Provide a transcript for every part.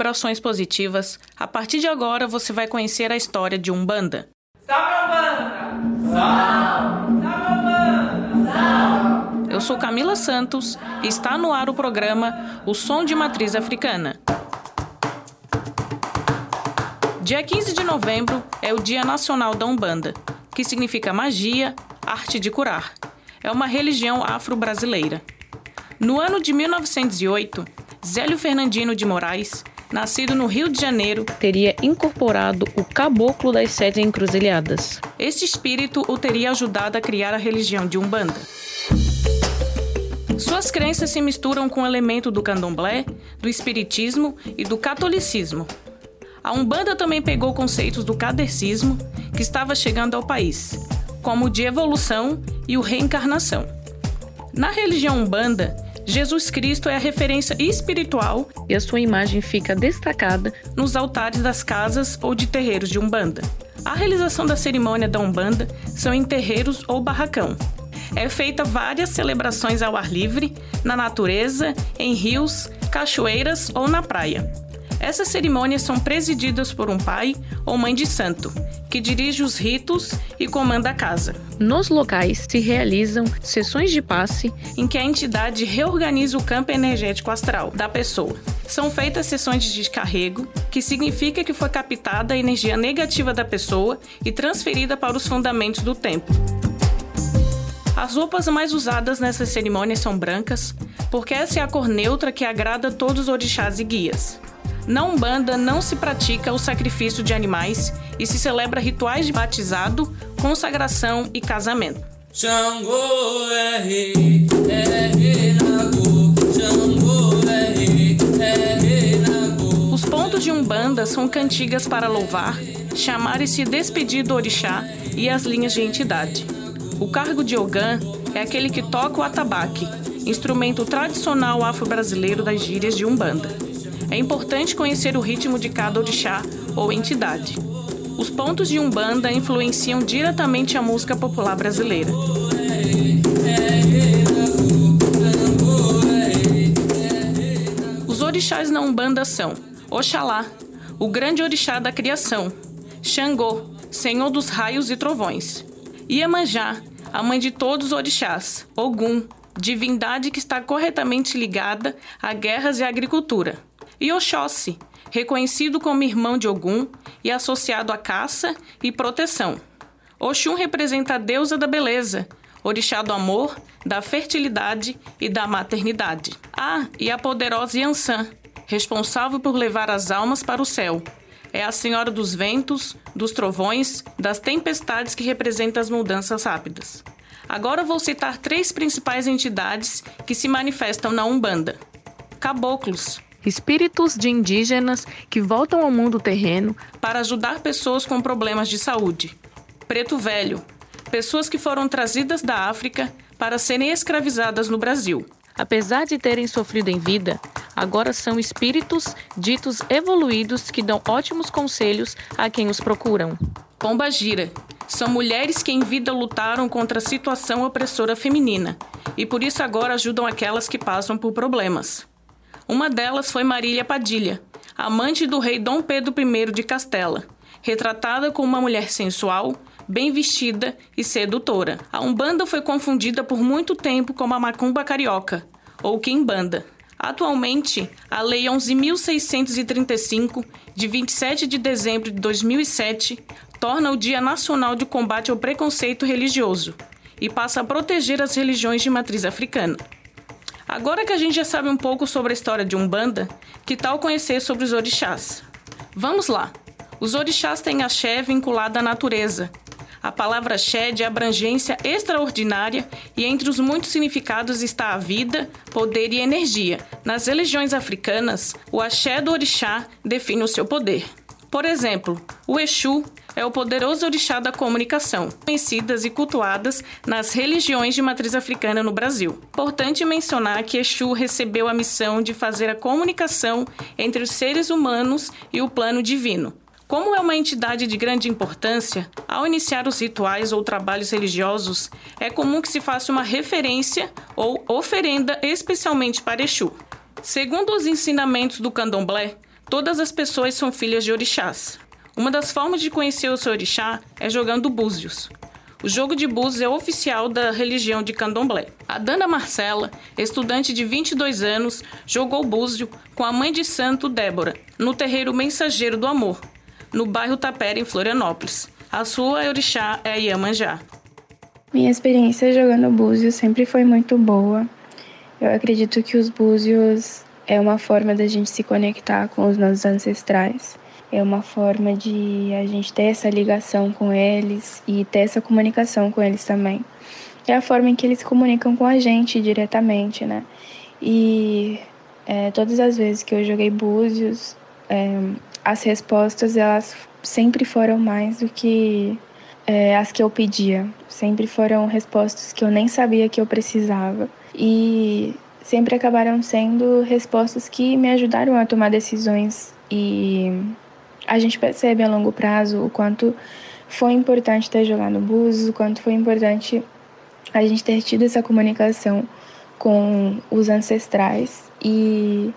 vibrações positivas, a partir de agora você vai conhecer a história de Umbanda. Salve Umbanda! Salve! Salve Umbanda! Salve! Eu sou Camila Santos e está no ar o programa O Som de Matriz Africana. Dia 15 de novembro é o Dia Nacional da Umbanda, que significa magia, arte de curar. É uma religião afro-brasileira. No ano de 1908, Zélio Fernandino de Moraes, nascido no Rio de Janeiro, teria incorporado o caboclo das sete encruzilhadas. Este espírito o teria ajudado a criar a religião de Umbanda. Suas crenças se misturam com o elemento do candomblé, do espiritismo e do catolicismo. A Umbanda também pegou conceitos do kadercismo, que estava chegando ao país, como o de evolução e o reencarnação. Na religião Umbanda, Jesus Cristo é a referência espiritual e a sua imagem fica destacada nos altares das casas ou de terreiros de Umbanda. A realização da cerimônia da Umbanda são em terreiros ou barracão. É feita várias celebrações ao ar livre, na natureza, em rios, cachoeiras ou na praia. Essas cerimônias são presididas por um pai ou mãe de santo, que dirige os ritos e comanda a casa. Nos locais se realizam sessões de passe em que a entidade reorganiza o campo energético astral da pessoa. São feitas sessões de descarrego, que significa que foi captada a energia negativa da pessoa e transferida para os fundamentos do templo. As roupas mais usadas nessas cerimônias são brancas, porque essa é a cor neutra que agrada todos os orixás e guias. Na Umbanda não se pratica o sacrifício de animais e se celebra rituais de batizado, consagração e casamento. Os pontos de Umbanda são cantigas para louvar, chamar e se despedir do orixá e as linhas de entidade. O cargo de Ogã é aquele que toca o atabaque, instrumento tradicional afro-brasileiro das gírias de Umbanda. É importante conhecer o ritmo de cada orixá ou entidade. Os pontos de Umbanda influenciam diretamente a música popular brasileira. Os orixás na Umbanda são Oxalá, o grande orixá da criação, Xangô, senhor dos raios e trovões, Iemanjá, a mãe de todos os orixás, Ogum, divindade que está corretamente ligada a guerras e agricultura e Oxóssi, reconhecido como irmão de Ogum e associado à caça e proteção. Oxum representa a deusa da beleza, orixá do amor, da fertilidade e da maternidade. Ah, e a poderosa Yansan, responsável por levar as almas para o céu. É a senhora dos ventos, dos trovões, das tempestades que representa as mudanças rápidas. Agora vou citar três principais entidades que se manifestam na Umbanda: Caboclos, espíritos de indígenas que voltam ao mundo terreno para ajudar pessoas com problemas de saúde. Preto Velho, pessoas que foram trazidas da África para serem escravizadas no Brasil. Apesar de terem sofrido em vida, agora são espíritos ditos evoluídos que dão ótimos conselhos a quem os procuram. Pomba Gira. São mulheres que em vida lutaram contra a situação opressora feminina e por isso agora ajudam aquelas que passam por problemas. Uma delas foi Marília Padilha, amante do rei Dom Pedro I de Castela, retratada como uma mulher sensual, bem vestida e sedutora. A Umbanda foi confundida por muito tempo com a macumba carioca, ou quimbanda. Atualmente, a Lei 11.635, de 27 de dezembro de 2007, torna o Dia Nacional de Combate ao Preconceito Religioso e passa a proteger as religiões de matriz africana. Agora que a gente já sabe um pouco sobre a história de Umbanda, que tal conhecer sobre os orixás? Vamos lá! Os orixás têm axé vinculado à natureza. A palavra axé de abrangência extraordinária e entre os muitos significados está a vida, poder e energia. Nas religiões africanas, o axé do orixá define o seu poder. Por exemplo, o Exu é o poderoso orixá da comunicação, conhecidas e cultuadas nas religiões de matriz africana no Brasil. Importante mencionar que Exu recebeu a missão de fazer a comunicação entre os seres humanos e o plano divino. Como é uma entidade de grande importância, ao iniciar os rituais ou trabalhos religiosos, é comum que se faça uma referência ou oferenda especialmente para Exu. Segundo os ensinamentos do candomblé, todas as pessoas são filhas de orixás. Uma das formas de conhecer o seu orixá é jogando búzios. O jogo de búzios é oficial da religião de candomblé. A Dana Marcela, estudante de 22 anos, jogou búzio com a mãe de santo Débora, no terreiro Mensageiro do Amor, no bairro Tapera, em Florianópolis. A sua orixá é Iemanjá. Minha experiência jogando búzios sempre foi muito boa. Eu acredito que os búzios é uma forma da gente se conectar com os nossos ancestrais. É uma forma de a gente ter essa ligação com eles e ter essa comunicação com eles também. É a forma em que eles comunicam com a gente diretamente, né? E é, todas as vezes que eu joguei búzios, é, as respostas elas sempre foram mais do que é, as que eu pedia. Sempre foram respostas que eu nem sabia que eu precisava e sempre acabaram sendo respostas que me ajudaram a tomar decisões e a gente percebe a longo prazo o quanto foi importante ter jogado búzios, o quanto foi importante a gente ter tido essa comunicação com os ancestrais e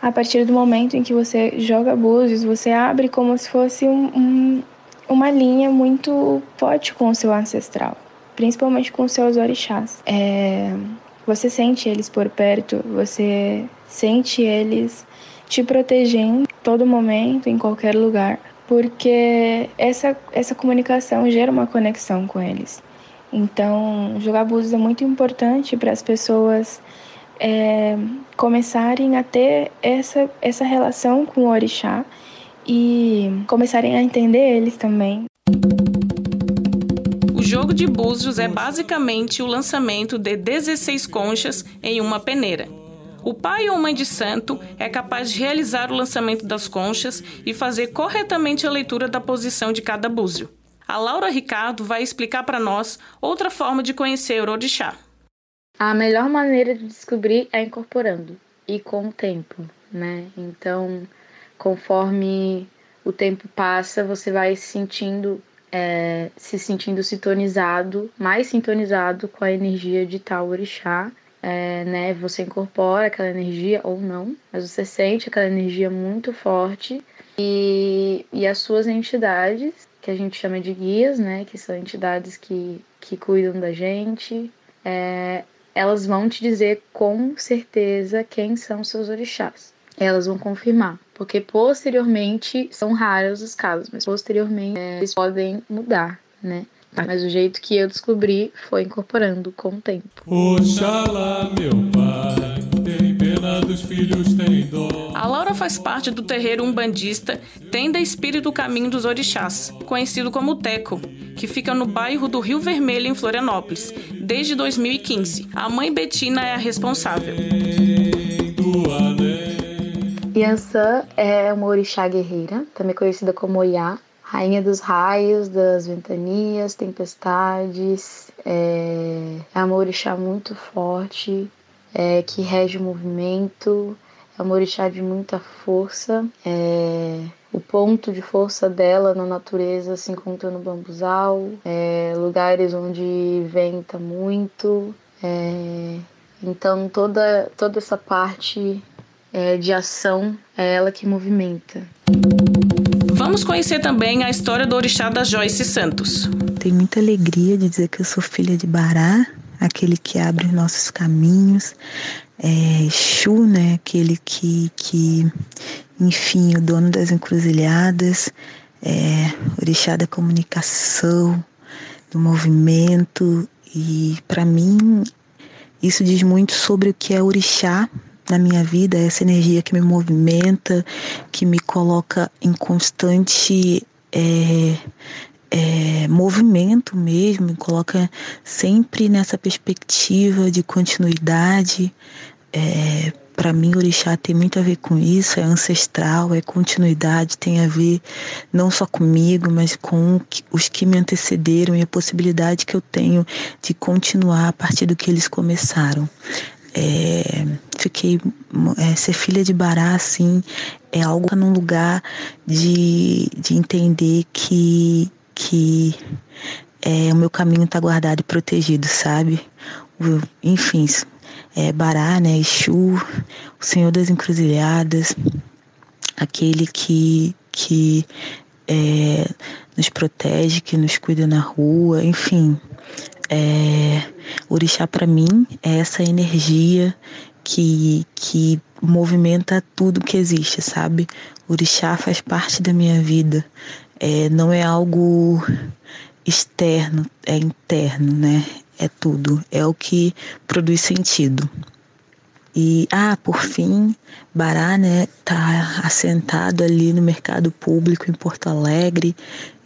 a partir do momento em que você joga búzios, você abre como se fosse um, um, uma linha muito forte com o seu ancestral, principalmente com os seus orixás. É, você sente eles por perto, você sente eles te protegendo todo momento, em qualquer lugar, porque essa, essa comunicação gera uma conexão com eles. Então, jogar búzios é muito importante para as pessoas é, começarem a ter essa, essa relação com o orixá e começarem a entender eles também jogo de búzios é basicamente o lançamento de 16 conchas em uma peneira. O pai ou mãe de santo é capaz de realizar o lançamento das conchas e fazer corretamente a leitura da posição de cada búzio. A Laura Ricardo vai explicar para nós outra forma de conhecer o orixá. A melhor maneira de descobrir é incorporando e com o tempo, né? Então, conforme o tempo passa, você vai sentindo é, se sentindo sintonizado, mais sintonizado com a energia de tal orixá. É, né, você incorpora aquela energia ou não, mas você sente aquela energia muito forte e, e as suas entidades, que a gente chama de guias, né, que são entidades que, que cuidam da gente, é, elas vão te dizer com certeza quem são seus orixás. Elas vão confirmar porque posteriormente são raros os casos, mas posteriormente é, eles podem mudar, né? Mas o jeito que eu descobri foi incorporando com o tempo. Oxalá, meu pai, tem pena dos filhos, tem dó. A Laura faz parte do terreiro umbandista Tenda Espírito Caminho dos Orixás, conhecido como Teco, que fica no bairro do Rio Vermelho, em Florianópolis, desde 2015. A mãe Betina é a responsável. Yansan é uma orixá guerreira, também conhecida como Oiá, rainha dos raios, das ventanias, tempestades. É, é uma muito forte, é, que rege o movimento, é uma orixá de muita força. É, o ponto de força dela na natureza se encontra no bambuzal, é, lugares onde venta muito. É, então toda, toda essa parte é, de ação é ela que movimenta. Vamos conhecer também a história do orixá da Joyce Santos. Tenho muita alegria de dizer que eu sou filha de Bará, aquele que abre nossos caminhos. É, Exu, né, aquele que, que, enfim, o dono das encruzilhadas, é, orixá da comunicação, do movimento. E para mim, isso diz muito sobre o que é orixá na minha vida, essa energia que me movimenta, que me coloca em constante é, é, movimento mesmo, me coloca sempre nessa perspectiva de continuidade. É, para mim, orixá tem muito a ver com isso, é ancestral, é continuidade, tem a ver não só comigo, mas com os que me antecederam e a possibilidade que eu tenho de continuar a partir do que eles começaram. É, fiquei é, ser filha de Bará assim é algo num lugar de, de entender que que é, o meu caminho está guardado e protegido, sabe? Enfim, é, Bará, né, Exu, o Senhor das Encruzilhadas, aquele que, que é, nos protege, que nos cuida na rua, enfim. É, orixá para mim é essa energia que, que movimenta tudo que existe, sabe? Orixá faz parte da minha vida. É, não é algo externo, é interno, né? É tudo, é o que produz sentido. E, ah, por fim, Bará, né, tá assentado ali no mercado público em Porto Alegre,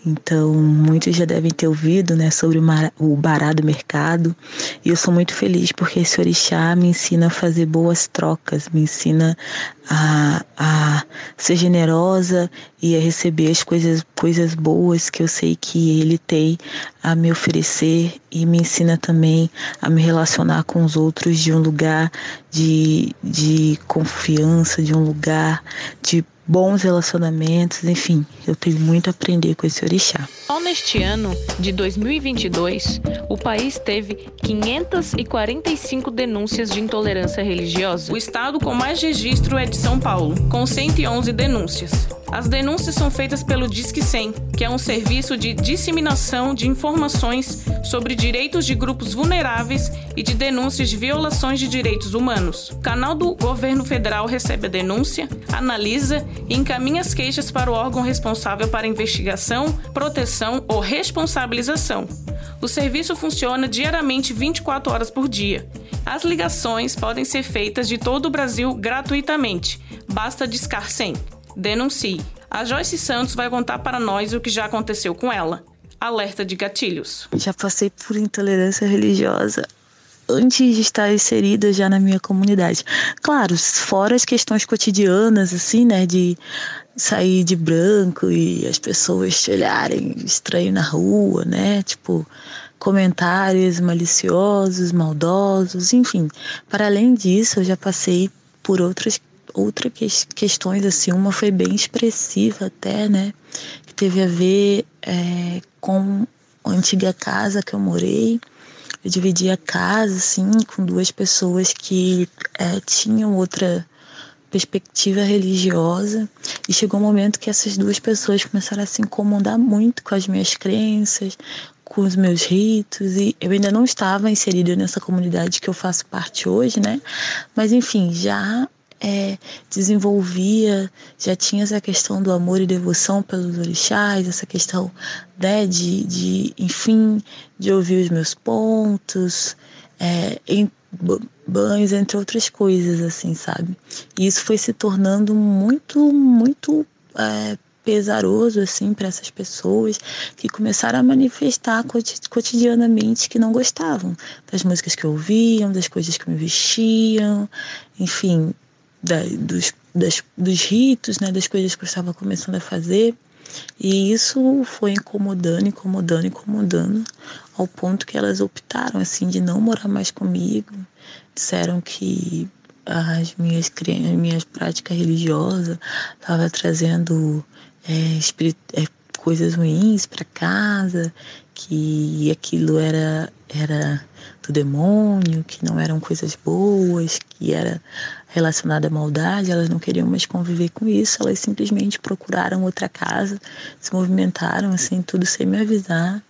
então, muitos já devem ter ouvido né, sobre o bará do mercado. E eu sou muito feliz porque esse orixá me ensina a fazer boas trocas, me ensina a, a ser generosa e a receber as coisas, coisas boas que eu sei que ele tem a me oferecer e me ensina também a me relacionar com os outros de um lugar de, de confiança, de um lugar de bons relacionamentos, enfim, eu tenho muito a aprender com esse orixá. Só neste ano de 2022, o país teve 545 denúncias de intolerância religiosa. O estado com mais registro é de São Paulo, com 111 denúncias. As denúncias são feitas pelo Disque 100, que é um serviço de disseminação de informações sobre direitos de grupos vulneráveis e de denúncias de violações de direitos humanos. O canal do governo federal recebe a denúncia, analisa e encaminha as queixas para o órgão responsável para investigação, proteção ou responsabilização. O serviço funciona diariamente 24 horas por dia. As ligações podem ser feitas de todo o Brasil gratuitamente. Basta discar 100 denuncie. A Joyce Santos vai contar para nós o que já aconteceu com ela. Alerta de gatilhos. Já passei por intolerância religiosa antes de estar inserida já na minha comunidade. Claro, fora as questões cotidianas, assim, né, de sair de branco e as pessoas te olharem estranho na rua, né, tipo comentários maliciosos, maldosos, enfim. Para além disso, eu já passei por outras outra que, questões assim, uma foi bem expressiva até, né, que teve a ver é, com a antiga casa que eu morei. Eu dividi a casa assim com duas pessoas que é, tinham outra perspectiva religiosa e chegou um momento que essas duas pessoas começaram a se incomodar muito com as minhas crenças, com os meus ritos e eu ainda não estava inserida nessa comunidade que eu faço parte hoje, né? Mas enfim, já é, desenvolvia, já tinha essa questão do amor e devoção pelos orixás, essa questão né, de, de, enfim, de ouvir os meus pontos, é, em banhos, entre outras coisas, assim, sabe? E isso foi se tornando muito, muito é, pesaroso, assim, para essas pessoas que começaram a manifestar cotidianamente que não gostavam das músicas que ouviam, das coisas que me vestiam, enfim, da, dos, das, dos ritos, né, das coisas que eu estava começando a fazer. E isso foi incomodando, incomodando, incomodando, ao ponto que elas optaram assim de não morar mais comigo. Disseram que as minhas minhas práticas religiosas estavam trazendo é, é, coisas ruins para casa, que aquilo era era do demônio, que não eram coisas boas, que era relacionada à maldade, elas não queriam mais conviver com isso, elas simplesmente procuraram outra casa, se movimentaram assim, tudo sem me avisar.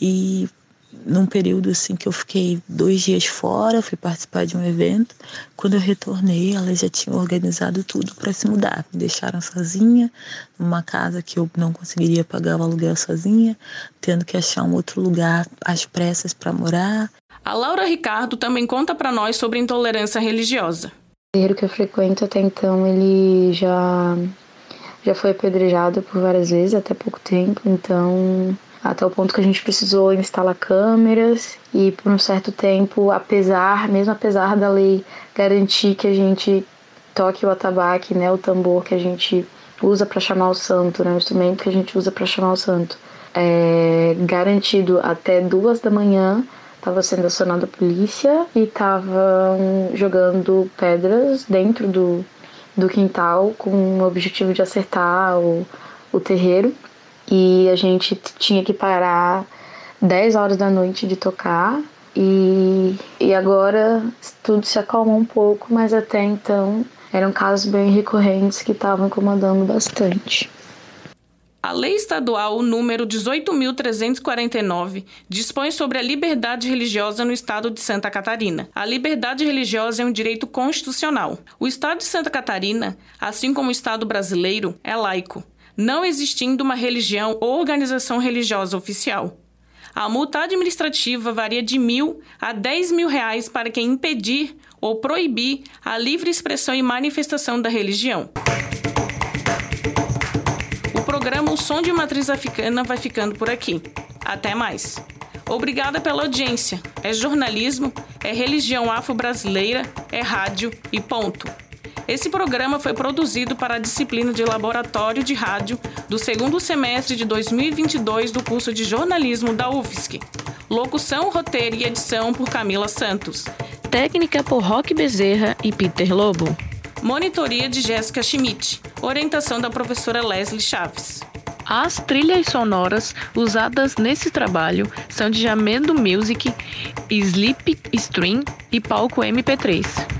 E num período assim que eu fiquei dois dias fora, fui participar de um evento. Quando eu retornei, elas já tinham organizado tudo para se mudar. Me deixaram sozinha numa casa que eu não conseguiria pagar o aluguel sozinha, tendo que achar um outro lugar às pressas para morar. A Laura Ricardo também conta para nós sobre intolerância religiosa. O terreiro que eu frequento até então, ele já já foi apedrejado por várias vezes até pouco tempo, então até o ponto que a gente precisou instalar câmeras e por um certo tempo, apesar, mesmo apesar da lei garantir que a gente toque o atabaque, né, o tambor que a gente usa para chamar o santo, né, o instrumento que a gente usa para chamar o santo, é garantido até duas da manhã estava sendo acionada a polícia e estavam jogando pedras dentro do, do quintal com o objetivo de acertar o, o terreiro e a gente tinha que parar 10 horas da noite de tocar e E, agora tudo se acalmou um pouco, mas até então eram casos bem recorrentes que estavam incomodando bastante. A Lei Estadual número 18.349 dispõe sobre a liberdade religiosa no Estado de Santa Catarina. A liberdade religiosa é um direito constitucional. O Estado de Santa Catarina, assim como o Estado brasileiro, é laico, não existindo uma religião ou organização religiosa oficial. A multa administrativa varia de mil a dez mil reais para quem impedir ou proibir a livre expressão e manifestação da religião programa O Som de Matriz Africana vai ficando por aqui. Até mais. Obrigada pela audiência. É jornalismo, é religião afro-brasileira, é rádio e ponto. Esse programa foi produzido para a disciplina de Laboratório de Rádio do segundo semestre de 2022 do curso de jornalismo da UFSC. Locução, roteiro e edição por Camila Santos. Técnica por Roque Bezerra e Peter Lobo. Monitoria de Jéssica Schmidt. Orientação da professora Leslie Chaves. As trilhas sonoras usadas nesse trabalho são de Jamendo Music, Sleep Stream e Palco MP3.